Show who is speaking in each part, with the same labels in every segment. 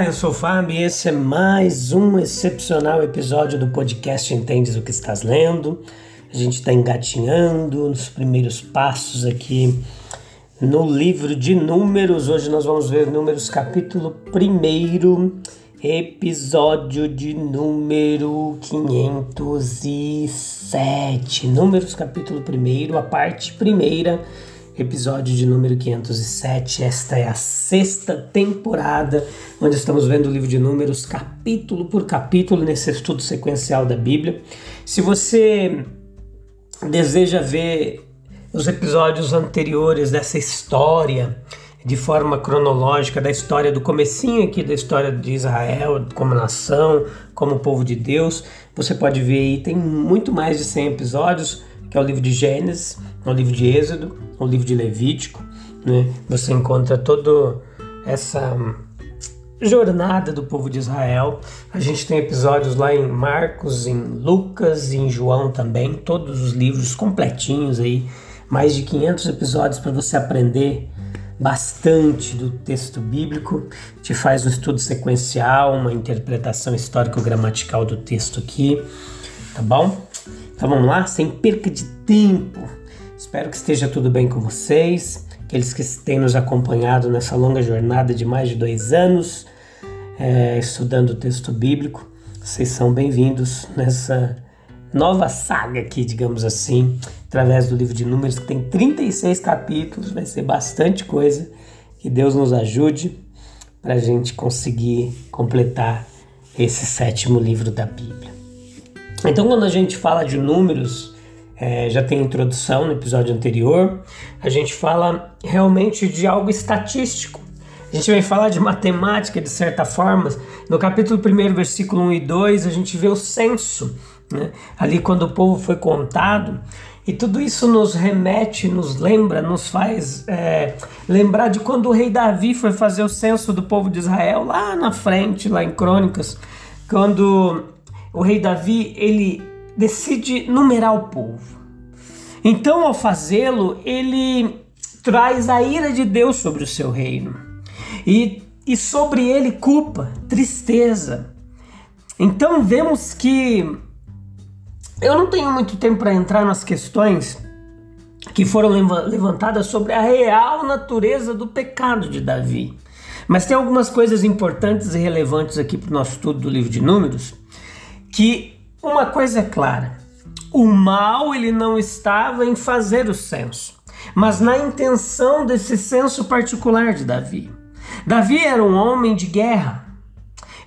Speaker 1: Olá, eu sou o Fábio e esse é mais um excepcional episódio do podcast Entendes o que estás lendo. A gente está engatinhando nos primeiros passos aqui no livro de Números. Hoje nós vamos ver Números capítulo 1, episódio de número 507. Números capítulo 1, a parte primeira episódio de número 507. Esta é a sexta temporada, onde estamos vendo o livro de Números capítulo por capítulo nesse estudo sequencial da Bíblia. Se você deseja ver os episódios anteriores dessa história de forma cronológica da história do comecinho aqui da história de Israel como nação, como povo de Deus, você pode ver aí, tem muito mais de 100 episódios, que é o livro de Gênesis, o livro de Êxodo, o livro de Levítico, né? Você encontra toda essa jornada do povo de Israel. A gente tem episódios lá em Marcos, em Lucas, em João também, todos os livros completinhos aí, mais de 500 episódios para você aprender bastante do texto bíblico, te faz um estudo sequencial, uma interpretação histórico-gramatical do texto aqui, tá bom? Então vamos lá, sem perca de tempo. Espero que esteja tudo bem com vocês, aqueles que têm nos acompanhado nessa longa jornada de mais de dois anos, é, estudando o texto bíblico. Vocês são bem-vindos nessa nova saga aqui, digamos assim, através do livro de Números, que tem 36 capítulos, vai ser bastante coisa. Que Deus nos ajude para a gente conseguir completar esse sétimo livro da Bíblia. Então, quando a gente fala de números, é, já tem introdução no episódio anterior, a gente fala realmente de algo estatístico. A gente vai falar de matemática de certa forma. No capítulo 1, versículo 1 e 2, a gente vê o censo, né? ali quando o povo foi contado. E tudo isso nos remete, nos lembra, nos faz é, lembrar de quando o rei Davi foi fazer o censo do povo de Israel, lá na frente, lá em Crônicas, quando o rei Davi ele decide numerar o povo. Então, ao fazê-lo, ele traz a ira de Deus sobre o seu reino e, e sobre ele culpa, tristeza. Então, vemos que eu não tenho muito tempo para entrar nas questões que foram levantadas sobre a real natureza do pecado de Davi. Mas tem algumas coisas importantes e relevantes aqui para o nosso estudo do livro de Números que uma coisa é clara: o mal ele não estava em fazer o censo, mas na intenção desse censo particular de Davi. Davi era um homem de guerra.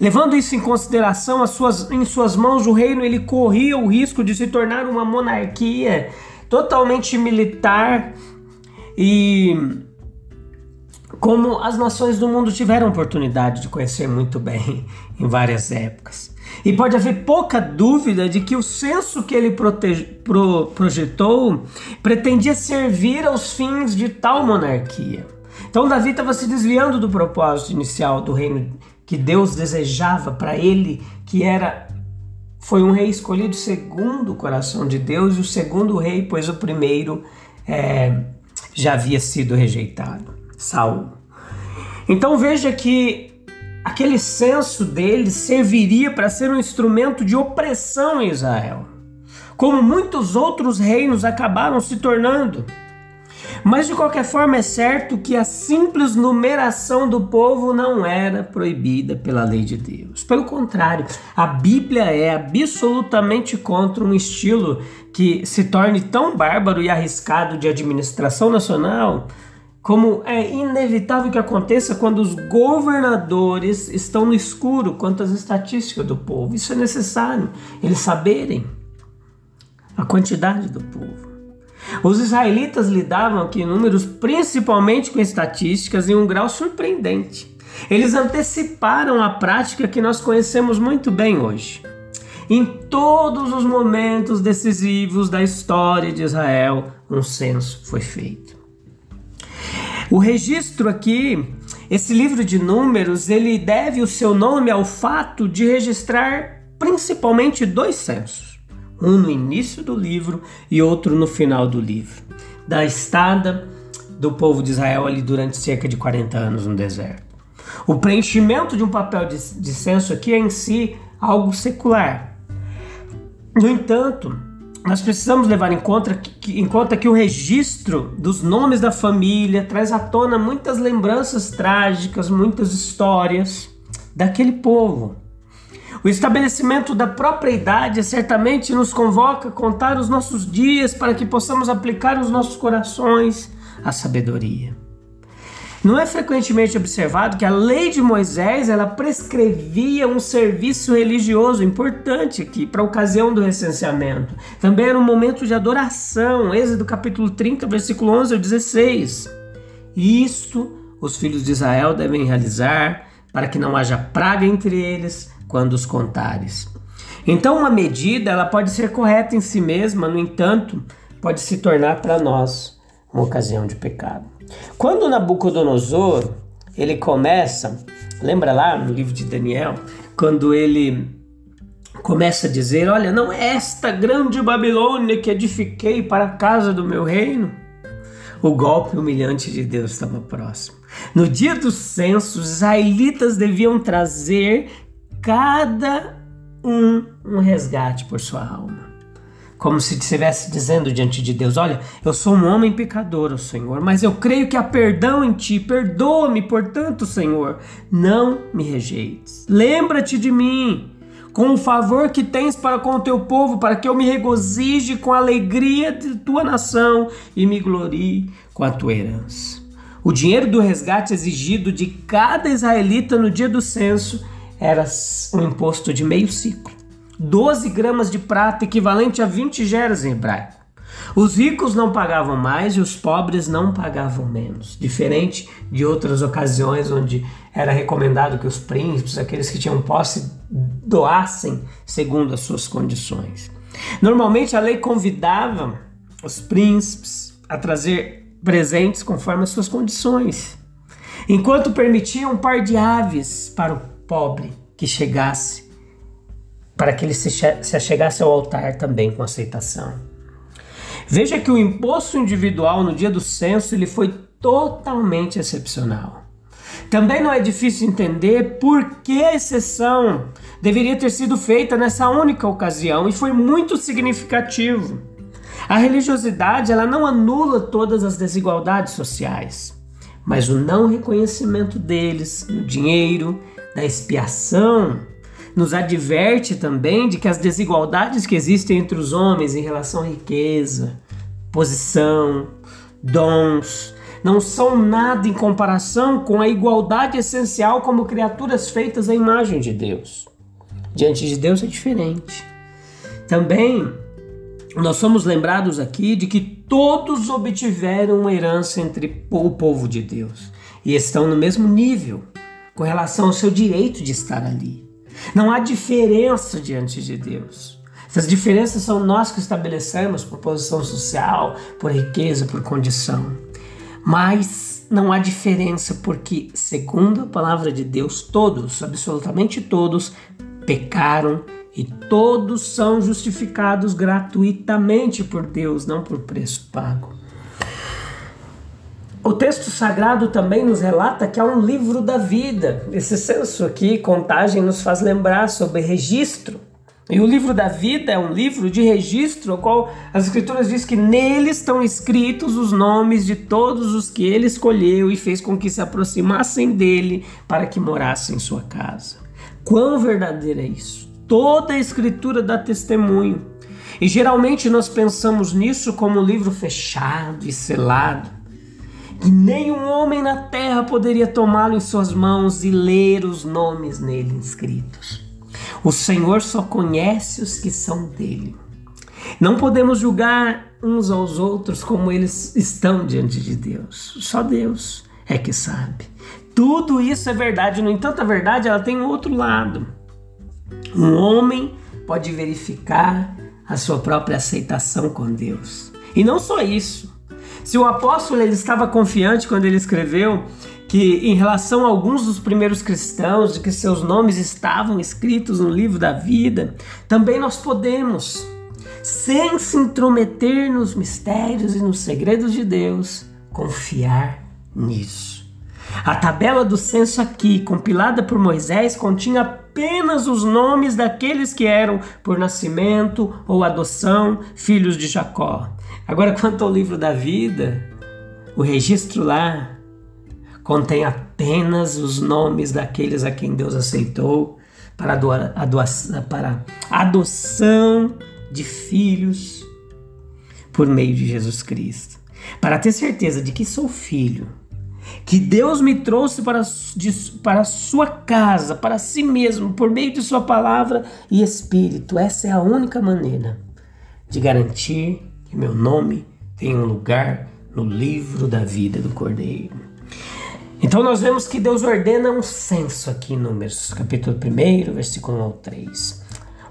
Speaker 1: Levando isso em consideração, suas, em suas mãos o reino ele corria o risco de se tornar uma monarquia totalmente militar e como as nações do mundo tiveram oportunidade de conhecer muito bem em várias épocas. E pode haver pouca dúvida de que o censo que ele pro, projetou pretendia servir aos fins de tal monarquia. Então Davi estava se desviando do propósito inicial do reino que Deus desejava para ele, que era foi um rei escolhido segundo o coração de Deus e o segundo rei, pois o primeiro é, já havia sido rejeitado, Saul. Então veja que aquele censo deles serviria para ser um instrumento de opressão em Israel, como muitos outros reinos acabaram se tornando. Mas de qualquer forma é certo que a simples numeração do povo não era proibida pela lei de Deus. Pelo contrário, a Bíblia é absolutamente contra um estilo que se torne tão bárbaro e arriscado de administração nacional como é inevitável que aconteça quando os governadores estão no escuro quanto às estatísticas do povo. Isso é necessário, eles saberem a quantidade do povo. Os israelitas lidavam aqui em números principalmente com estatísticas em um grau surpreendente. Eles anteciparam a prática que nós conhecemos muito bem hoje. Em todos os momentos decisivos da história de Israel, um censo foi feito. O registro aqui, esse livro de números, ele deve o seu nome ao fato de registrar principalmente dois censos, um no início do livro e outro no final do livro, da estada do povo de Israel ali durante cerca de 40 anos no deserto. O preenchimento de um papel de, de censo aqui é em si algo secular. No entanto, nós precisamos levar em conta, que, em conta que o registro dos nomes da família traz à tona muitas lembranças trágicas, muitas histórias daquele povo. O estabelecimento da própria idade certamente nos convoca a contar os nossos dias para que possamos aplicar nos nossos corações a sabedoria. Não é frequentemente observado que a lei de Moisés ela prescrevia um serviço religioso importante aqui para a ocasião do recenseamento. Também era um momento de adoração, Êxodo capítulo 30, versículo 11 ao 16. Isto os filhos de Israel devem realizar para que não haja praga entre eles quando os contares. Então, uma medida ela pode ser correta em si mesma, no entanto, pode se tornar para nós uma ocasião de pecado. Quando Nabucodonosor ele começa, lembra lá no livro de Daniel, quando ele começa a dizer: Olha, não é esta grande Babilônia que edifiquei para a casa do meu reino? O golpe humilhante de Deus estava próximo. No dia do censo, os israelitas deviam trazer cada um um resgate por sua alma como se estivesse dizendo diante de Deus: Olha, eu sou um homem pecador, Senhor, mas eu creio que há perdão em ti. Perdoa-me, portanto, Senhor, não me rejeites. Lembra-te de mim, com o favor que tens para com o teu povo, para que eu me regozije com a alegria de tua nação e me glorie com a tua herança. O dinheiro do resgate exigido de cada israelita no dia do censo era um imposto de meio ciclo. 12 gramas de prata, equivalente a 20 geras em hebraico. Os ricos não pagavam mais e os pobres não pagavam menos, diferente de outras ocasiões onde era recomendado que os príncipes, aqueles que tinham posse, doassem segundo as suas condições. Normalmente a lei convidava os príncipes a trazer presentes conforme as suas condições, enquanto permitia um par de aves para o pobre que chegasse para que ele se, se achegasse ao altar também com aceitação. Veja que o imposto individual no dia do censo ele foi totalmente excepcional. Também não é difícil entender por que a exceção deveria ter sido feita nessa única ocasião e foi muito significativo. A religiosidade ela não anula todas as desigualdades sociais, mas o não reconhecimento deles no dinheiro, da expiação nos adverte também de que as desigualdades que existem entre os homens em relação à riqueza, posição, dons, não são nada em comparação com a igualdade essencial como criaturas feitas à imagem de Deus. Diante de Deus é diferente. Também nós somos lembrados aqui de que todos obtiveram uma herança entre o povo de Deus e estão no mesmo nível com relação ao seu direito de estar ali. Não há diferença diante de Deus. Essas diferenças são nós que estabelecemos por posição social, por riqueza, por condição. Mas não há diferença porque, segundo a palavra de Deus, todos, absolutamente todos, pecaram e todos são justificados gratuitamente por Deus, não por preço pago. O texto sagrado também nos relata que há um livro da vida. Esse senso aqui, contagem, nos faz lembrar sobre registro. E o livro da vida é um livro de registro, ao qual as Escrituras diz que nele estão escritos os nomes de todos os que ele escolheu e fez com que se aproximassem dele para que morassem em sua casa. Quão verdadeiro é isso? Toda a Escritura dá testemunho. E geralmente nós pensamos nisso como um livro fechado e selado que nenhum homem na terra poderia tomá-lo em suas mãos e ler os nomes nele inscritos. O Senhor só conhece os que são dele. Não podemos julgar uns aos outros como eles estão diante de Deus. Só Deus é que sabe. Tudo isso é verdade, no entanto, a verdade ela tem um outro lado. Um homem pode verificar a sua própria aceitação com Deus. E não só isso. Se o apóstolo ele estava confiante quando ele escreveu que em relação a alguns dos primeiros cristãos, de que seus nomes estavam escritos no livro da vida, também nós podemos, sem se intrometer nos mistérios e nos segredos de Deus, confiar nisso. A tabela do censo aqui, compilada por Moisés, continha apenas os nomes daqueles que eram, por nascimento ou adoção, filhos de Jacó. Agora, quanto ao livro da vida, o registro lá contém apenas os nomes daqueles a quem Deus aceitou para, a para adoção de filhos por meio de Jesus Cristo. Para ter certeza de que sou filho, que Deus me trouxe para, de, para sua casa, para si mesmo, por meio de sua palavra e espírito. Essa é a única maneira de garantir que meu nome tenha um lugar no livro da vida do Cordeiro. Então nós vemos que Deus ordena um censo aqui em Números, capítulo 1, versículo 3.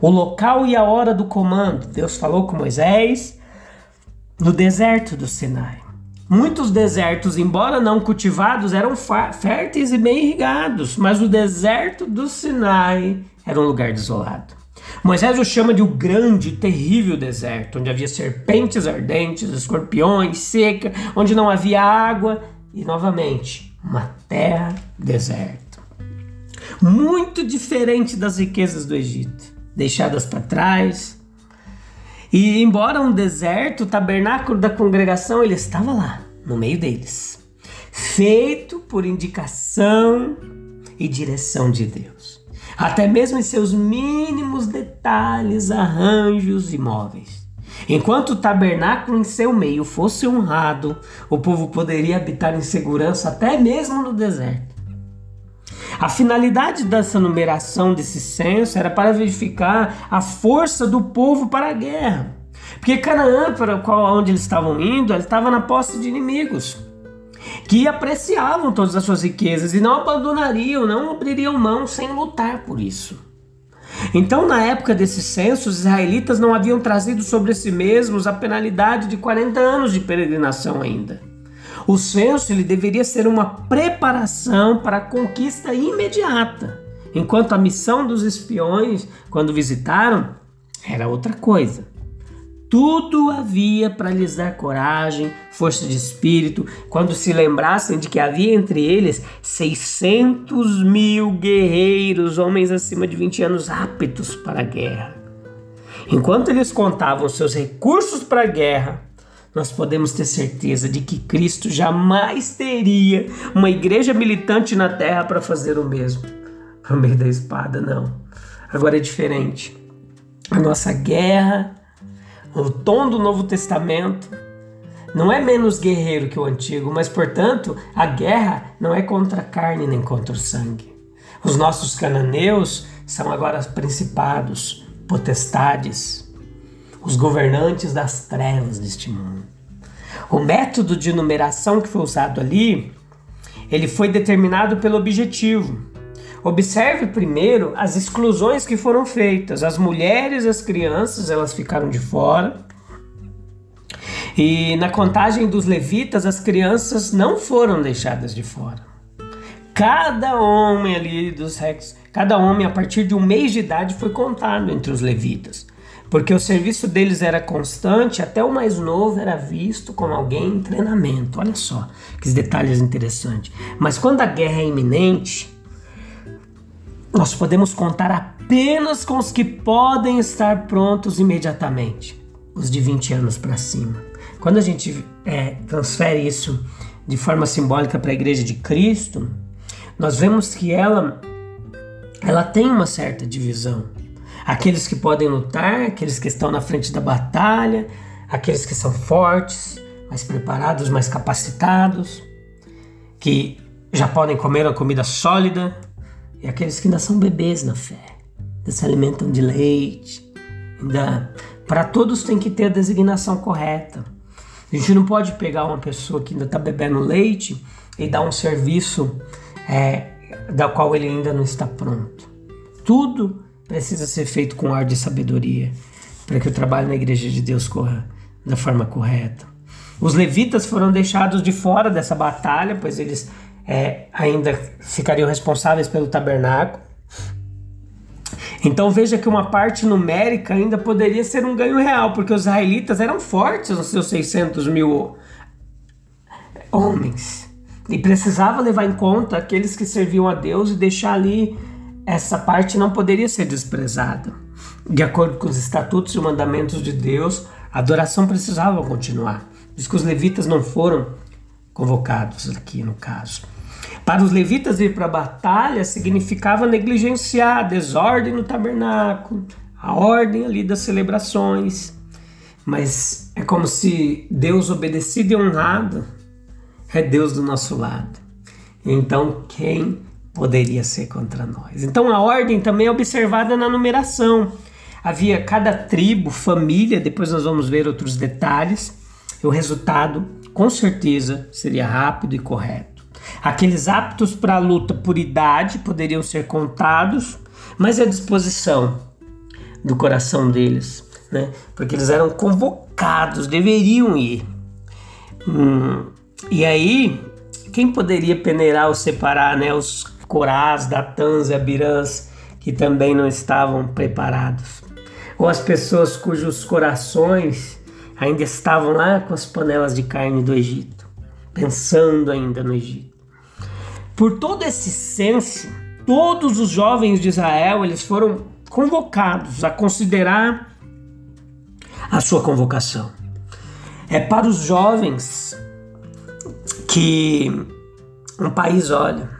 Speaker 1: O local e a hora do comando. Deus falou com Moisés no deserto do Sinai. Muitos desertos, embora não cultivados, eram férteis e bem irrigados, mas o deserto do Sinai era um lugar desolado. Moisés o chama de o grande terrível deserto, onde havia serpentes ardentes, escorpiões, seca, onde não havia água e, novamente, uma terra deserta. Muito diferente das riquezas do Egito, deixadas para trás, e embora um deserto, o tabernáculo da congregação ele estava lá, no meio deles, feito por indicação e direção de Deus. Até mesmo em seus mínimos detalhes, arranjos e móveis. Enquanto o tabernáculo em seu meio fosse honrado, o povo poderia habitar em segurança até mesmo no deserto. A finalidade dessa numeração desse censo era para verificar a força do povo para a guerra. Porque Canaã, para qual onde eles estavam indo, estava na posse de inimigos que apreciavam todas as suas riquezas e não abandonariam, não abririam mão sem lutar por isso. Então, na época desse censo, os israelitas não haviam trazido sobre si mesmos a penalidade de 40 anos de peregrinação ainda. O censo ele deveria ser uma preparação para a conquista imediata, enquanto a missão dos espiões, quando visitaram, era outra coisa. Tudo havia para lhes dar coragem, força de espírito, quando se lembrassem de que havia entre eles 600 mil guerreiros, homens acima de 20 anos aptos para a guerra. Enquanto eles contavam seus recursos para a guerra, nós podemos ter certeza de que Cristo jamais teria uma igreja militante na terra para fazer o mesmo. Por meio da espada, não. Agora é diferente. A nossa guerra, o tom do Novo Testamento, não é menos guerreiro que o antigo, mas portanto a guerra não é contra a carne nem contra o sangue. Os nossos cananeus são agora principados, potestades, os governantes das trevas deste mundo. O método de numeração que foi usado ali, ele foi determinado pelo objetivo. Observe primeiro as exclusões que foram feitas. As mulheres as crianças, elas ficaram de fora. E na contagem dos levitas, as crianças não foram deixadas de fora. Cada homem ali dos rex, cada homem a partir de um mês de idade foi contado entre os levitas porque o serviço deles era constante, até o mais novo era visto como alguém em treinamento. Olha só que detalhes interessantes. Mas quando a guerra é iminente, nós podemos contar apenas com os que podem estar prontos imediatamente, os de 20 anos para cima. Quando a gente é, transfere isso de forma simbólica para a Igreja de Cristo, nós vemos que ela, ela tem uma certa divisão aqueles que podem lutar, aqueles que estão na frente da batalha, aqueles que são fortes, mais preparados, mais capacitados, que já podem comer uma comida sólida, e aqueles que ainda são bebês na fé, ainda se alimentam de leite, ainda Para todos tem que ter a designação correta. A gente não pode pegar uma pessoa que ainda está bebendo leite e dar um serviço é, da qual ele ainda não está pronto. Tudo precisa ser feito com ar de sabedoria para que o trabalho na igreja de Deus corra da forma correta. Os levitas foram deixados de fora dessa batalha, pois eles é, ainda ficariam responsáveis pelo tabernáculo. Então veja que uma parte numérica ainda poderia ser um ganho real, porque os israelitas eram fortes nos seus 600 mil homens. E precisava levar em conta aqueles que serviam a Deus e deixar ali essa parte não poderia ser desprezada. De acordo com os estatutos e mandamentos de Deus, a adoração precisava continuar. Diz que os levitas não foram convocados aqui no caso. Para os levitas ir para a batalha significava negligenciar a desordem no tabernáculo, a ordem ali das celebrações. Mas é como se Deus obedecido e honrado é Deus do nosso lado. Então, quem poderia ser contra nós? Então, a ordem também é observada na numeração. Havia cada tribo, família, depois nós vamos ver outros detalhes, e o resultado, com certeza, seria rápido e correto. Aqueles aptos para a luta por idade poderiam ser contados, mas a disposição do coração deles, né? Porque eles eram convocados, deveriam ir. Hum, e aí, quem poderia peneirar ou separar, né? Os Corás, Datãs e Abirãs que também não estavam preparados, ou as pessoas cujos corações ainda estavam lá com as panelas de carne do Egito, pensando ainda no Egito. Por todo esse senso, todos os jovens de Israel eles foram convocados a considerar a sua convocação. É para os jovens que um país olha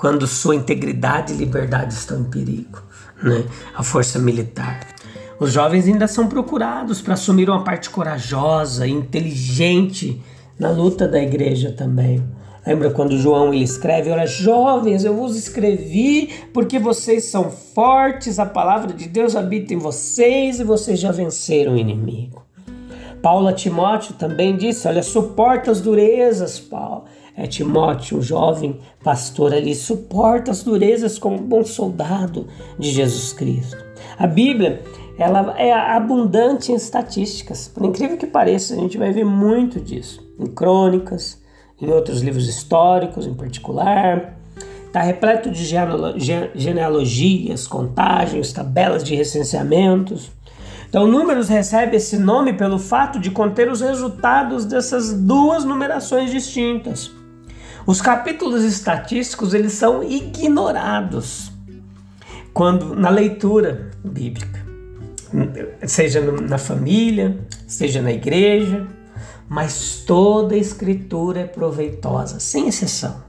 Speaker 1: quando sua integridade e liberdade estão em perigo, né? A força militar. Os jovens ainda são procurados para assumir uma parte corajosa e inteligente na luta da igreja também. Lembra quando João ele escreve: Olha, jovens, eu vos escrevi porque vocês são fortes, a palavra de Deus habita em vocês e vocês já venceram o inimigo. Paulo a Timóteo também disse: Olha, suporta as durezas, Paulo. É Timóteo, um jovem pastor ali, suporta as durezas como um bom soldado de Jesus Cristo. A Bíblia ela é abundante em estatísticas. Por incrível que pareça, a gente vai ver muito disso em crônicas, em outros livros históricos em particular. Está repleto de genealogias, contagens, tabelas de recenseamentos. Então, Números recebe esse nome pelo fato de conter os resultados dessas duas numerações distintas. Os capítulos estatísticos eles são ignorados quando na leitura bíblica, seja na família, seja na igreja, mas toda a escritura é proveitosa, sem exceção.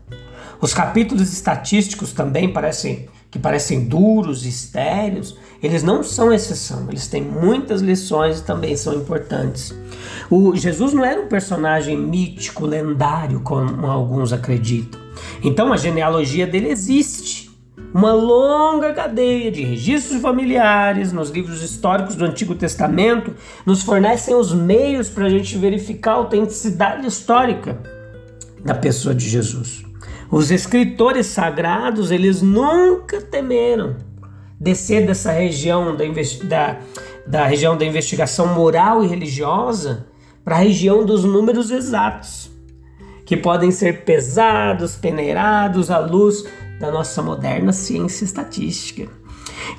Speaker 1: Os capítulos estatísticos também parecem que parecem duros estéreos, eles não são exceção, eles têm muitas lições e também são importantes. O Jesus não era um personagem mítico, lendário, como alguns acreditam. Então a genealogia dele existe uma longa cadeia de registros familiares nos livros históricos do Antigo Testamento nos fornecem os meios para a gente verificar a autenticidade histórica da pessoa de Jesus. Os escritores sagrados, eles nunca temeram descer dessa região da, da, da região da investigação moral e religiosa para a região dos números exatos, que podem ser pesados, peneirados à luz da nossa moderna ciência estatística.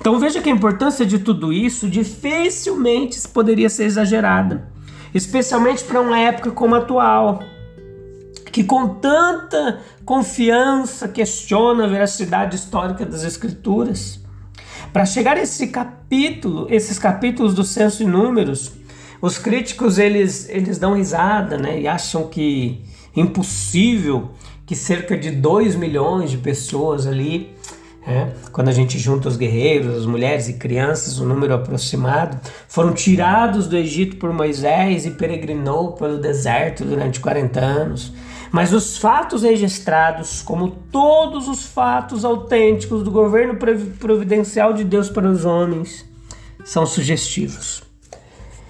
Speaker 1: Então veja que a importância de tudo isso dificilmente poderia ser exagerada, especialmente para uma época como a atual, que com tanta confiança questiona a veracidade histórica das escrituras. Para chegar a esse capítulo, esses capítulos do censo e números, os críticos eles, eles dão risada, né, e acham que impossível que cerca de 2 milhões de pessoas ali, é, quando a gente junta os guerreiros, as mulheres e crianças, um número aproximado, foram tirados do Egito por Moisés e peregrinou pelo deserto durante 40 anos. Mas os fatos registrados, como todos os fatos autênticos do governo providencial de Deus para os homens, são sugestivos.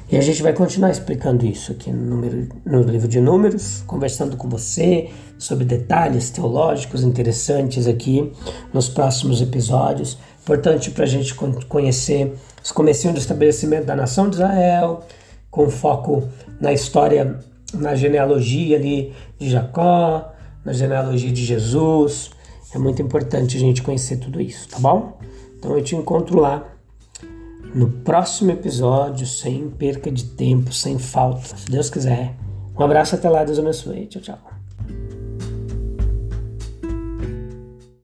Speaker 1: E a gente vai continuar explicando isso aqui no, número, no livro de Números, conversando com você sobre detalhes teológicos interessantes aqui nos próximos episódios. Importante para a gente conhecer os comecinhos do estabelecimento da nação de Israel, com foco na história, na genealogia ali de Jacó, na genealogia de Jesus. É muito importante a gente conhecer tudo isso, tá bom? Então eu te encontro lá no próximo episódio, sem perca de tempo, sem falta, se Deus quiser. Um abraço até lá, Deus abençoe. Tchau, tchau.